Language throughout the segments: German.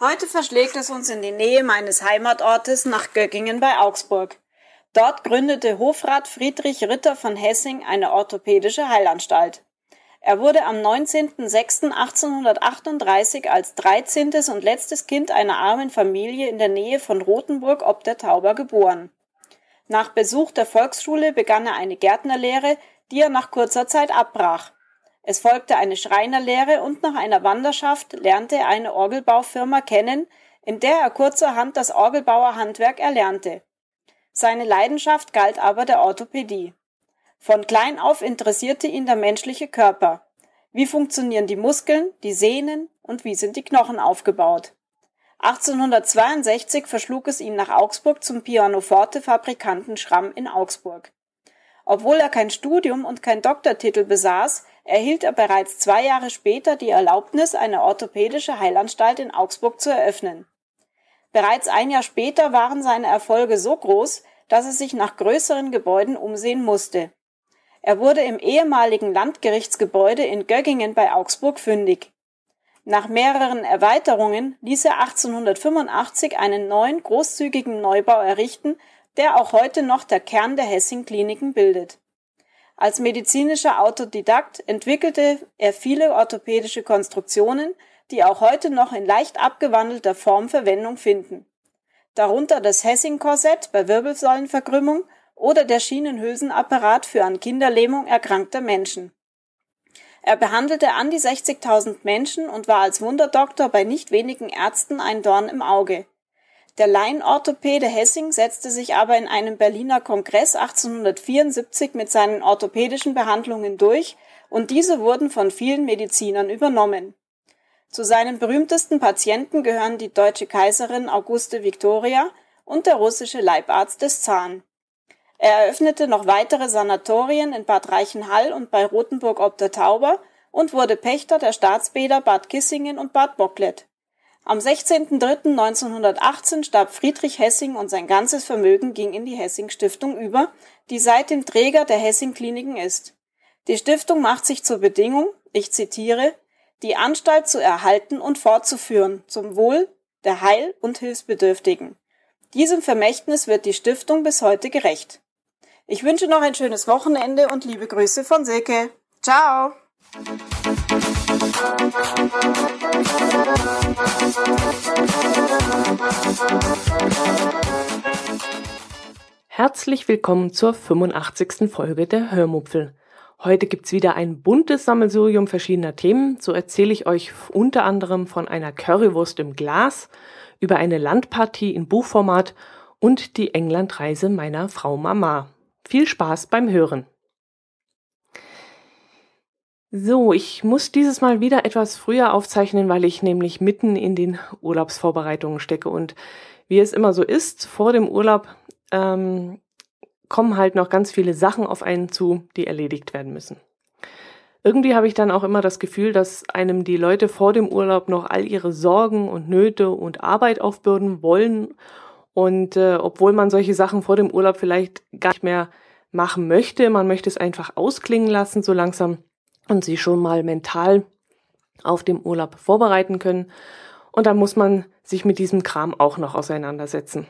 Heute verschlägt es uns in die Nähe meines Heimatortes nach Göggingen bei Augsburg. Dort gründete Hofrat Friedrich Ritter von Hessing eine orthopädische Heilanstalt. Er wurde am 19.06.1838 als 13. und letztes Kind einer armen Familie in der Nähe von Rothenburg ob der Tauber geboren. Nach Besuch der Volksschule begann er eine Gärtnerlehre, die er nach kurzer Zeit abbrach. Es folgte eine Schreinerlehre und nach einer Wanderschaft lernte er eine Orgelbaufirma kennen, in der er kurzerhand das Orgelbauerhandwerk erlernte. Seine Leidenschaft galt aber der Orthopädie. Von klein auf interessierte ihn der menschliche Körper. Wie funktionieren die Muskeln, die Sehnen und wie sind die Knochen aufgebaut? 1862 verschlug es ihn nach Augsburg zum Pianoforte-Fabrikanten Schramm in Augsburg. Obwohl er kein Studium und kein Doktortitel besaß, erhielt er bereits zwei Jahre später die Erlaubnis, eine orthopädische Heilanstalt in Augsburg zu eröffnen. Bereits ein Jahr später waren seine Erfolge so groß, dass er sich nach größeren Gebäuden umsehen musste. Er wurde im ehemaligen Landgerichtsgebäude in Göggingen bei Augsburg fündig. Nach mehreren Erweiterungen ließ er 1885 einen neuen großzügigen Neubau errichten, der auch heute noch der Kern der Hessing Kliniken bildet. Als medizinischer Autodidakt entwickelte er viele orthopädische Konstruktionen, die auch heute noch in leicht abgewandelter Form Verwendung finden. Darunter das Hessing-Korsett bei Wirbelsäulenverkrümmung oder der Schienenhülsenapparat für an Kinderlähmung erkrankter Menschen. Er behandelte an die 60.000 Menschen und war als Wunderdoktor bei nicht wenigen Ärzten ein Dorn im Auge. Der Laienorthopäde Hessing setzte sich aber in einem Berliner Kongress 1874 mit seinen orthopädischen Behandlungen durch und diese wurden von vielen Medizinern übernommen. Zu seinen berühmtesten Patienten gehören die deutsche Kaiserin Auguste Victoria und der russische Leibarzt des Zahn. Er eröffnete noch weitere Sanatorien in Bad Reichenhall und bei Rothenburg ob der Tauber und wurde Pächter der Staatsbäder Bad Kissingen und Bad Bocklet. Am 16.03.1918 starb Friedrich Hessing und sein ganzes Vermögen ging in die Hessing Stiftung über, die seitdem Träger der Hessing Kliniken ist. Die Stiftung macht sich zur Bedingung, ich zitiere, die Anstalt zu erhalten und fortzuführen zum Wohl der Heil- und Hilfsbedürftigen. Diesem Vermächtnis wird die Stiftung bis heute gerecht. Ich wünsche noch ein schönes Wochenende und liebe Grüße von Silke. Ciao! Herzlich willkommen zur 85. Folge der Hörmupfel. Heute gibt's wieder ein buntes Sammelsurium verschiedener Themen. So erzähle ich euch unter anderem von einer Currywurst im Glas, über eine Landpartie in Buchformat und die Englandreise meiner Frau Mama. Viel Spaß beim Hören. So, ich muss dieses Mal wieder etwas früher aufzeichnen, weil ich nämlich mitten in den Urlaubsvorbereitungen stecke. Und wie es immer so ist, vor dem Urlaub ähm, kommen halt noch ganz viele Sachen auf einen zu, die erledigt werden müssen. Irgendwie habe ich dann auch immer das Gefühl, dass einem die Leute vor dem Urlaub noch all ihre Sorgen und Nöte und Arbeit aufbürden wollen. Und äh, obwohl man solche Sachen vor dem Urlaub vielleicht gar nicht mehr machen möchte, man möchte es einfach ausklingen lassen, so langsam und sie schon mal mental auf dem Urlaub vorbereiten können. Und dann muss man sich mit diesem Kram auch noch auseinandersetzen.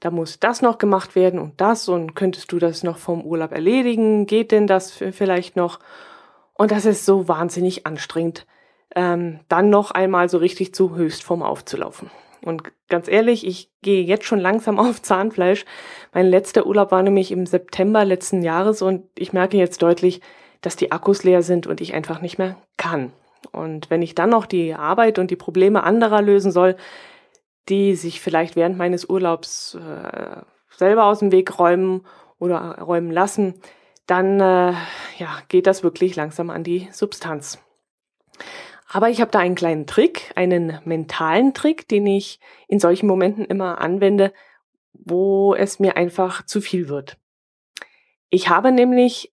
Da muss das noch gemacht werden und das und könntest du das noch vom Urlaub erledigen? Geht denn das vielleicht noch? Und das ist so wahnsinnig anstrengend, ähm, dann noch einmal so richtig zu Höchstform aufzulaufen. Und ganz ehrlich, ich gehe jetzt schon langsam auf Zahnfleisch. Mein letzter Urlaub war nämlich im September letzten Jahres und ich merke jetzt deutlich, dass die Akkus leer sind und ich einfach nicht mehr kann. Und wenn ich dann noch die Arbeit und die Probleme anderer lösen soll, die sich vielleicht während meines Urlaubs äh, selber aus dem Weg räumen oder räumen lassen, dann äh, ja, geht das wirklich langsam an die Substanz. Aber ich habe da einen kleinen Trick, einen mentalen Trick, den ich in solchen Momenten immer anwende, wo es mir einfach zu viel wird. Ich habe nämlich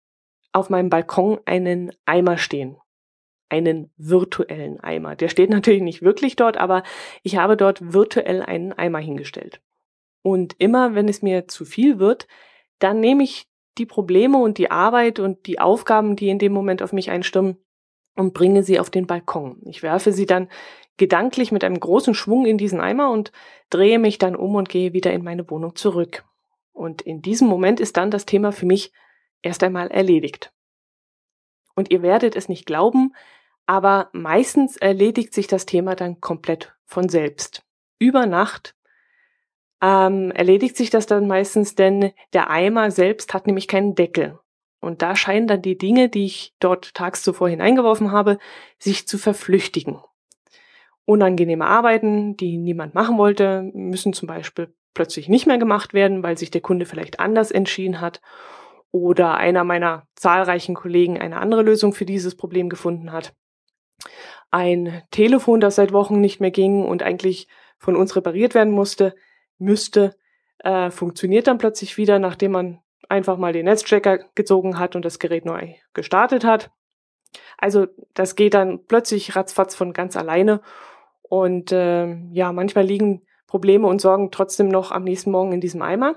auf meinem Balkon einen Eimer stehen. Einen virtuellen Eimer. Der steht natürlich nicht wirklich dort, aber ich habe dort virtuell einen Eimer hingestellt. Und immer, wenn es mir zu viel wird, dann nehme ich die Probleme und die Arbeit und die Aufgaben, die in dem Moment auf mich einstürmen, und bringe sie auf den Balkon. Ich werfe sie dann gedanklich mit einem großen Schwung in diesen Eimer und drehe mich dann um und gehe wieder in meine Wohnung zurück. Und in diesem Moment ist dann das Thema für mich erst einmal erledigt. Und ihr werdet es nicht glauben, aber meistens erledigt sich das Thema dann komplett von selbst. Über Nacht ähm, erledigt sich das dann meistens, denn der Eimer selbst hat nämlich keinen Deckel. Und da scheinen dann die Dinge, die ich dort tags zuvor hineingeworfen habe, sich zu verflüchtigen. Unangenehme Arbeiten, die niemand machen wollte, müssen zum Beispiel plötzlich nicht mehr gemacht werden, weil sich der Kunde vielleicht anders entschieden hat oder einer meiner zahlreichen Kollegen eine andere Lösung für dieses Problem gefunden hat. Ein Telefon, das seit Wochen nicht mehr ging und eigentlich von uns repariert werden musste, müsste, äh, funktioniert dann plötzlich wieder, nachdem man einfach mal den Netzchecker gezogen hat und das Gerät neu gestartet hat. Also das geht dann plötzlich ratzfatz von ganz alleine. Und äh, ja, manchmal liegen Probleme und Sorgen trotzdem noch am nächsten Morgen in diesem Eimer.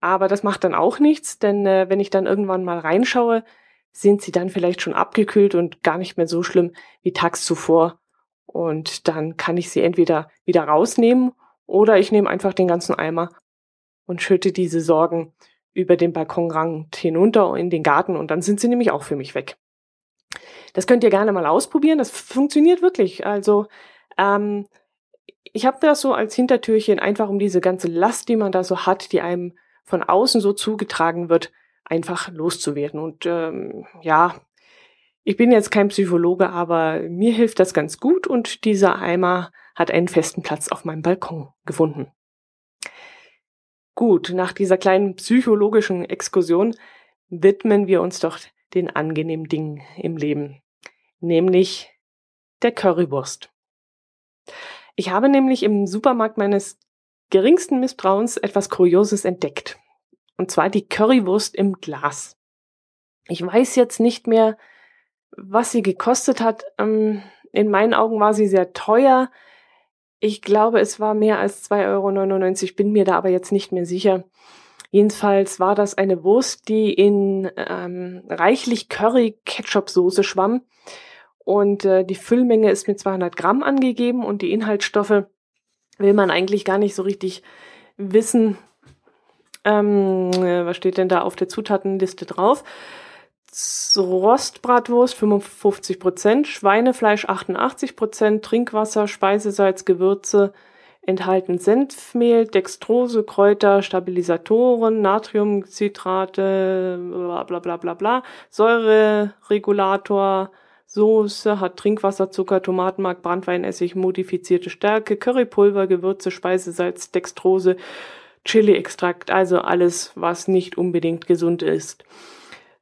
Aber das macht dann auch nichts, denn äh, wenn ich dann irgendwann mal reinschaue, sind sie dann vielleicht schon abgekühlt und gar nicht mehr so schlimm wie tags zuvor. Und dann kann ich sie entweder wieder rausnehmen oder ich nehme einfach den ganzen Eimer und schütte diese Sorgen über den Balkonrand hinunter in den Garten und dann sind sie nämlich auch für mich weg. Das könnt ihr gerne mal ausprobieren. Das funktioniert wirklich. Also ähm, ich habe das so als Hintertürchen einfach um diese ganze Last, die man da so hat, die einem von außen so zugetragen wird, einfach loszuwerden. Und ähm, ja, ich bin jetzt kein Psychologe, aber mir hilft das ganz gut und dieser Eimer hat einen festen Platz auf meinem Balkon gefunden. Gut, nach dieser kleinen psychologischen Exkursion widmen wir uns doch den angenehmen Dingen im Leben, nämlich der Currywurst. Ich habe nämlich im Supermarkt meines geringsten Misstrauens etwas Kurioses entdeckt. Und zwar die Currywurst im Glas. Ich weiß jetzt nicht mehr, was sie gekostet hat. Ähm, in meinen Augen war sie sehr teuer. Ich glaube, es war mehr als 2,99 Euro, bin mir da aber jetzt nicht mehr sicher. Jedenfalls war das eine Wurst, die in ähm, reichlich Curry-Ketchup-Soße schwamm. Und äh, die Füllmenge ist mit 200 Gramm angegeben und die Inhaltsstoffe will man eigentlich gar nicht so richtig wissen. Ähm, äh, was steht denn da auf der Zutatenliste drauf? Rostbratwurst 55 Prozent, Schweinefleisch 88 Prozent, Trinkwasser, Speisesalz, Gewürze enthalten Senfmehl, Dextrose, Kräuter, Stabilisatoren, Natriumcitrate, bla bla bla bla bla, Säureregulator, Soße, hat Trinkwasser, Zucker, Tomatenmark, Brandweinessig, modifizierte Stärke, Currypulver, Gewürze, Speisesalz, Dextrose, Chili-Extrakt, also alles, was nicht unbedingt gesund ist.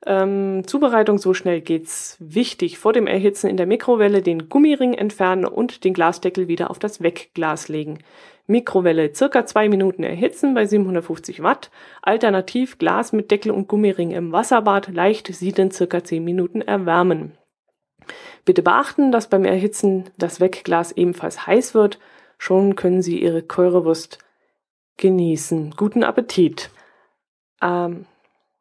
Ähm, Zubereitung, so schnell geht's. Wichtig, vor dem Erhitzen in der Mikrowelle den Gummiring entfernen und den Glasdeckel wieder auf das Wegglas legen. Mikrowelle circa zwei Minuten erhitzen bei 750 Watt. Alternativ Glas mit Deckel und Gummiring im Wasserbad leicht sieden circa zehn Minuten erwärmen. Bitte beachten, dass beim Erhitzen das Wegglas ebenfalls heiß wird. Schon können Sie Ihre Currywurst genießen. Guten Appetit. Ähm,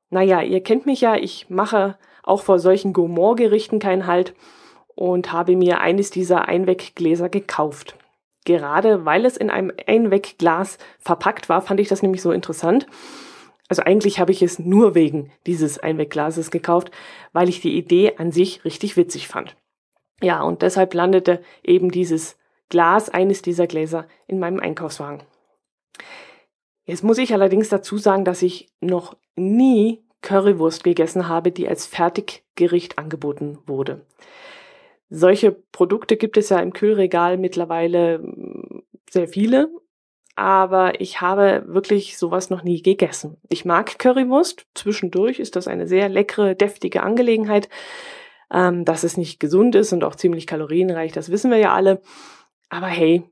naja, ihr kennt mich ja, ich mache auch vor solchen Gourmand-Gerichten keinen Halt und habe mir eines dieser Einweggläser gekauft. Gerade weil es in einem Einwegglas verpackt war, fand ich das nämlich so interessant. Also eigentlich habe ich es nur wegen dieses Einwegglases gekauft, weil ich die Idee an sich richtig witzig fand. Ja, und deshalb landete eben dieses Glas, eines dieser Gläser, in meinem Einkaufswagen. Jetzt muss ich allerdings dazu sagen, dass ich noch nie Currywurst gegessen habe, die als Fertiggericht angeboten wurde. Solche Produkte gibt es ja im Kühlregal mittlerweile mm, sehr viele, aber ich habe wirklich sowas noch nie gegessen. Ich mag Currywurst. Zwischendurch ist das eine sehr leckere, deftige Angelegenheit. Ähm, dass es nicht gesund ist und auch ziemlich kalorienreich, das wissen wir ja alle. Aber hey,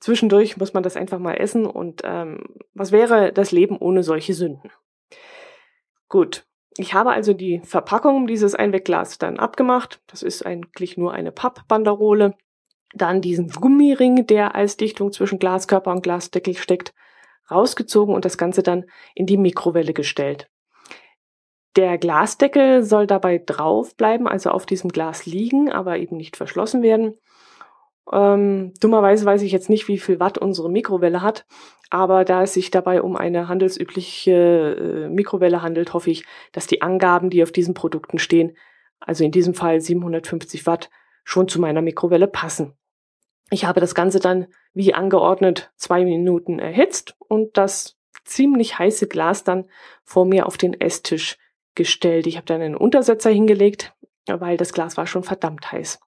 Zwischendurch muss man das einfach mal essen und ähm, was wäre das Leben ohne solche Sünden? Gut, ich habe also die Verpackung dieses Einwegglas dann abgemacht. Das ist eigentlich nur eine Pappbanderole. Dann diesen Gummiring, der als Dichtung zwischen Glaskörper und Glasdeckel steckt, rausgezogen und das Ganze dann in die Mikrowelle gestellt. Der Glasdeckel soll dabei drauf bleiben, also auf diesem Glas liegen, aber eben nicht verschlossen werden. Ähm, dummerweise weiß ich jetzt nicht, wie viel Watt unsere Mikrowelle hat, aber da es sich dabei um eine handelsübliche äh, Mikrowelle handelt, hoffe ich, dass die Angaben, die auf diesen Produkten stehen, also in diesem Fall 750 Watt, schon zu meiner Mikrowelle passen. Ich habe das Ganze dann wie angeordnet zwei Minuten erhitzt und das ziemlich heiße Glas dann vor mir auf den Esstisch gestellt. Ich habe dann einen Untersetzer hingelegt, weil das Glas war schon verdammt heiß.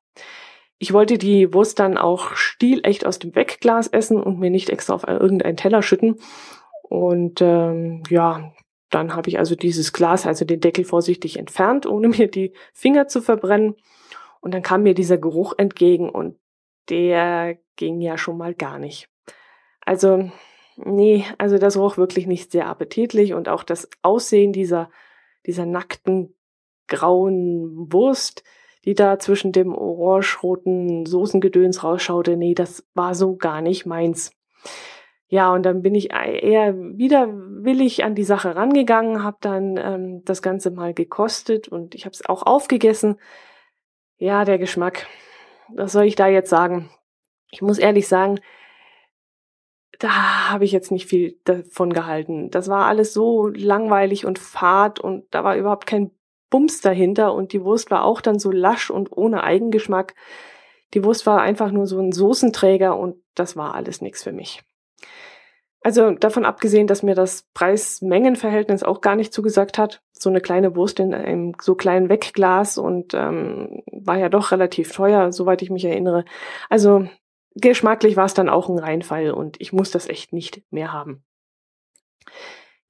Ich wollte die Wurst dann auch stilecht aus dem Wegglas essen und mir nicht extra auf irgendeinen Teller schütten. Und ähm, ja, dann habe ich also dieses Glas, also den Deckel vorsichtig entfernt, ohne mir die Finger zu verbrennen. Und dann kam mir dieser Geruch entgegen und der ging ja schon mal gar nicht. Also, nee, also das roch wirklich nicht sehr appetitlich und auch das Aussehen dieser dieser nackten grauen Wurst, die da zwischen dem orange-roten Soßengedöns rausschaute, nee, das war so gar nicht meins. Ja, und dann bin ich eher widerwillig an die Sache rangegangen, habe dann ähm, das Ganze mal gekostet und ich habe es auch aufgegessen. Ja, der Geschmack. Was soll ich da jetzt sagen? Ich muss ehrlich sagen, da habe ich jetzt nicht viel davon gehalten. Das war alles so langweilig und fad und da war überhaupt kein Bums dahinter und die Wurst war auch dann so lasch und ohne Eigengeschmack. Die Wurst war einfach nur so ein Soßenträger und das war alles nichts für mich. Also davon abgesehen, dass mir das Preis-Mengen-Verhältnis auch gar nicht zugesagt hat. So eine kleine Wurst in einem so kleinen Wegglas und ähm, war ja doch relativ teuer, soweit ich mich erinnere. Also geschmacklich war es dann auch ein Reinfall und ich muss das echt nicht mehr haben.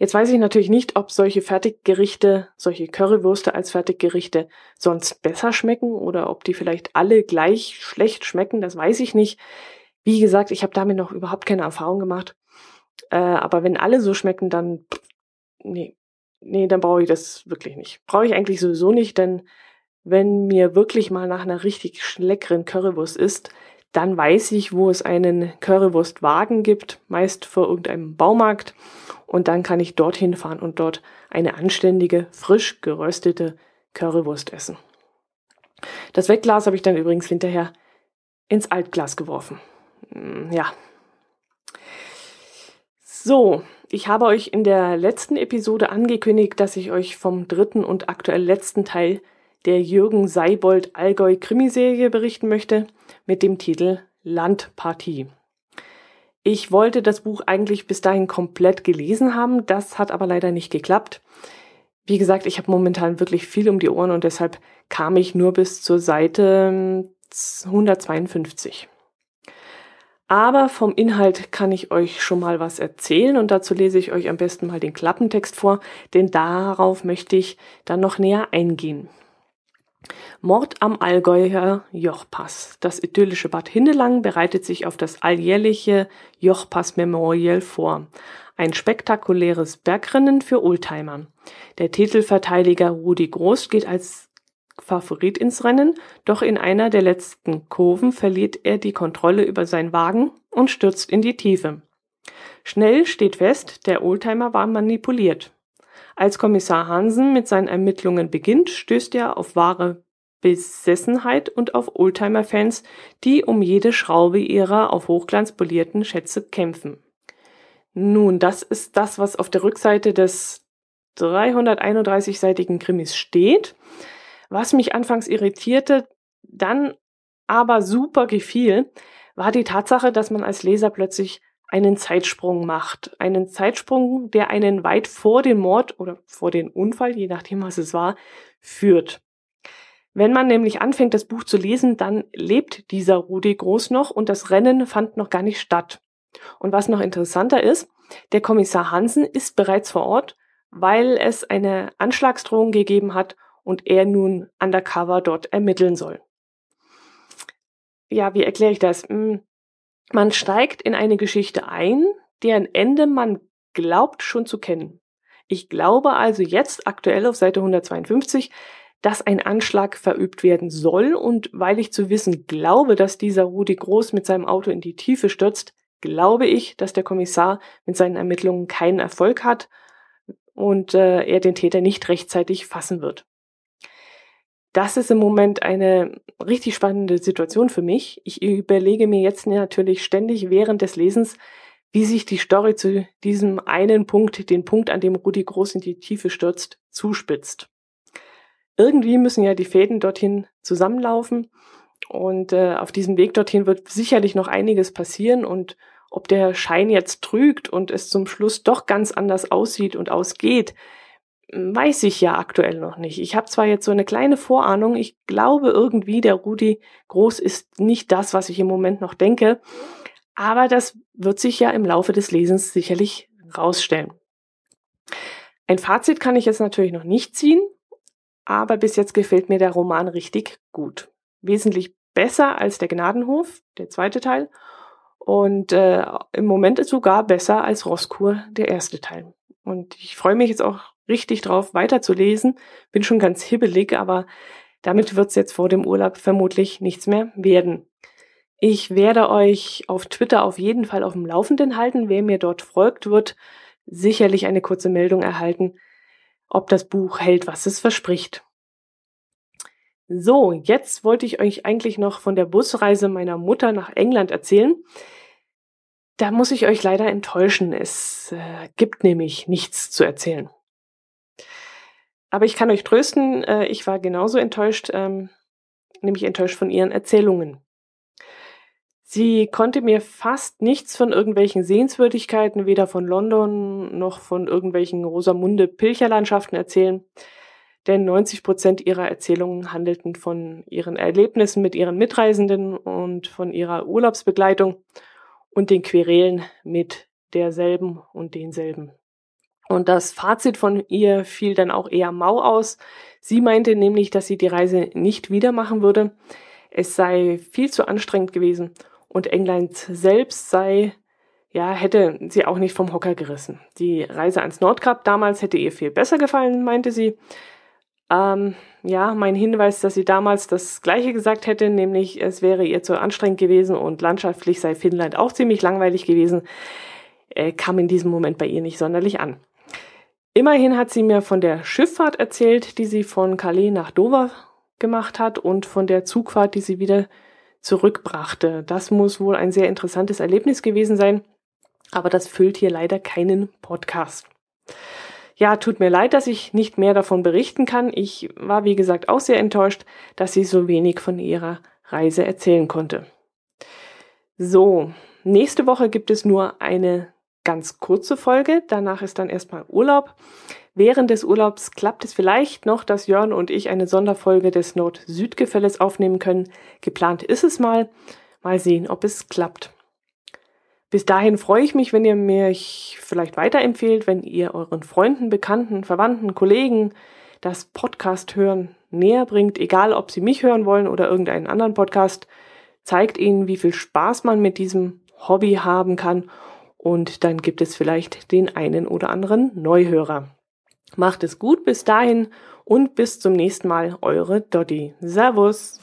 Jetzt weiß ich natürlich nicht, ob solche Fertiggerichte, solche Currywürste als Fertiggerichte sonst besser schmecken oder ob die vielleicht alle gleich schlecht schmecken, das weiß ich nicht. Wie gesagt, ich habe damit noch überhaupt keine Erfahrung gemacht. Äh, aber wenn alle so schmecken, dann nee, nee, dann brauche ich das wirklich nicht. Brauche ich eigentlich sowieso nicht, denn wenn mir wirklich mal nach einer richtig leckeren Currywurst ist, dann weiß ich, wo es einen Currywurstwagen gibt, meist vor irgendeinem Baumarkt. Und dann kann ich dorthin fahren und dort eine anständige, frisch geröstete Currywurst essen. Das Wegglas habe ich dann übrigens hinterher ins Altglas geworfen. Hm, ja. So, ich habe euch in der letzten Episode angekündigt, dass ich euch vom dritten und aktuell letzten Teil der Jürgen Seibold Allgäu Krimiserie berichten möchte mit dem Titel Landpartie. Ich wollte das Buch eigentlich bis dahin komplett gelesen haben, das hat aber leider nicht geklappt. Wie gesagt, ich habe momentan wirklich viel um die Ohren und deshalb kam ich nur bis zur Seite 152. Aber vom Inhalt kann ich euch schon mal was erzählen und dazu lese ich euch am besten mal den Klappentext vor, denn darauf möchte ich dann noch näher eingehen. Mord am Allgäuer Jochpass. Das idyllische Bad Hindelang bereitet sich auf das alljährliche Jochpass Memorial vor. Ein spektakuläres Bergrennen für Oldtimer. Der Titelverteidiger Rudi Groß geht als Favorit ins Rennen, doch in einer der letzten Kurven verliert er die Kontrolle über seinen Wagen und stürzt in die Tiefe. Schnell steht fest, der Oldtimer war manipuliert. Als Kommissar Hansen mit seinen Ermittlungen beginnt, stößt er auf wahre Besessenheit und auf Oldtimer-Fans, die um jede Schraube ihrer auf Hochglanz polierten Schätze kämpfen. Nun, das ist das, was auf der Rückseite des 331-seitigen Krimis steht. Was mich anfangs irritierte, dann aber super gefiel, war die Tatsache, dass man als Leser plötzlich einen Zeitsprung macht. Einen Zeitsprung, der einen weit vor den Mord oder vor den Unfall, je nachdem was es war, führt. Wenn man nämlich anfängt, das Buch zu lesen, dann lebt dieser Rudi Groß noch und das Rennen fand noch gar nicht statt. Und was noch interessanter ist, der Kommissar Hansen ist bereits vor Ort, weil es eine Anschlagsdrohung gegeben hat und er nun undercover dort ermitteln soll. Ja, wie erkläre ich das? Hm, man steigt in eine Geschichte ein, deren Ende man glaubt schon zu kennen. Ich glaube also jetzt aktuell auf Seite 152, dass ein Anschlag verübt werden soll und weil ich zu wissen glaube, dass dieser Rudi Groß mit seinem Auto in die Tiefe stürzt, glaube ich, dass der Kommissar mit seinen Ermittlungen keinen Erfolg hat und äh, er den Täter nicht rechtzeitig fassen wird. Das ist im Moment eine richtig spannende Situation für mich. Ich überlege mir jetzt natürlich ständig während des Lesens, wie sich die Story zu diesem einen Punkt, den Punkt, an dem Rudi Groß in die Tiefe stürzt, zuspitzt. Irgendwie müssen ja die Fäden dorthin zusammenlaufen und äh, auf diesem Weg dorthin wird sicherlich noch einiges passieren und ob der Schein jetzt trügt und es zum Schluss doch ganz anders aussieht und ausgeht, weiß ich ja aktuell noch nicht. Ich habe zwar jetzt so eine kleine Vorahnung, ich glaube irgendwie, der Rudi Groß ist nicht das, was ich im Moment noch denke, aber das wird sich ja im Laufe des Lesens sicherlich rausstellen. Ein Fazit kann ich jetzt natürlich noch nicht ziehen, aber bis jetzt gefällt mir der Roman richtig gut. Wesentlich besser als der Gnadenhof, der zweite Teil, und äh, im Moment sogar besser als Roskur, der erste Teil. Und ich freue mich jetzt auch richtig drauf, weiterzulesen. Bin schon ganz hibbelig, aber damit wird es jetzt vor dem Urlaub vermutlich nichts mehr werden. Ich werde euch auf Twitter auf jeden Fall auf dem Laufenden halten. Wer mir dort folgt, wird sicherlich eine kurze Meldung erhalten, ob das Buch hält, was es verspricht. So, jetzt wollte ich euch eigentlich noch von der Busreise meiner Mutter nach England erzählen. Da muss ich euch leider enttäuschen. Es äh, gibt nämlich nichts zu erzählen. Aber ich kann euch trösten, äh, ich war genauso enttäuscht, ähm, nämlich enttäuscht von ihren Erzählungen. Sie konnte mir fast nichts von irgendwelchen Sehenswürdigkeiten, weder von London noch von irgendwelchen Rosamunde Pilcherlandschaften erzählen denn 90 Prozent ihrer Erzählungen handelten von ihren Erlebnissen mit ihren Mitreisenden und von ihrer Urlaubsbegleitung und den Querelen mit derselben und denselben. Und das Fazit von ihr fiel dann auch eher mau aus. Sie meinte nämlich, dass sie die Reise nicht wieder machen würde. Es sei viel zu anstrengend gewesen und England selbst sei, ja, hätte sie auch nicht vom Hocker gerissen. Die Reise ans Nordkap damals hätte ihr viel besser gefallen, meinte sie. Ähm, ja, mein Hinweis, dass sie damals das Gleiche gesagt hätte, nämlich es wäre ihr zu anstrengend gewesen und landschaftlich sei Finnland auch ziemlich langweilig gewesen, äh, kam in diesem Moment bei ihr nicht sonderlich an. Immerhin hat sie mir von der Schifffahrt erzählt, die sie von Calais nach Dover gemacht hat und von der Zugfahrt, die sie wieder zurückbrachte. Das muss wohl ein sehr interessantes Erlebnis gewesen sein, aber das füllt hier leider keinen Podcast. Ja, tut mir leid, dass ich nicht mehr davon berichten kann. Ich war, wie gesagt, auch sehr enttäuscht, dass sie so wenig von ihrer Reise erzählen konnte. So, nächste Woche gibt es nur eine ganz kurze Folge. Danach ist dann erstmal Urlaub. Während des Urlaubs klappt es vielleicht noch, dass Jörn und ich eine Sonderfolge des Nord-Süd-Gefälles aufnehmen können. Geplant ist es mal. Mal sehen, ob es klappt. Bis dahin freue ich mich, wenn ihr mich vielleicht weiterempfehlt, wenn ihr euren Freunden, Bekannten, Verwandten, Kollegen das Podcast hören näher bringt, egal ob sie mich hören wollen oder irgendeinen anderen Podcast. Zeigt ihnen, wie viel Spaß man mit diesem Hobby haben kann und dann gibt es vielleicht den einen oder anderen Neuhörer. Macht es gut bis dahin und bis zum nächsten Mal, eure Dotti. Servus!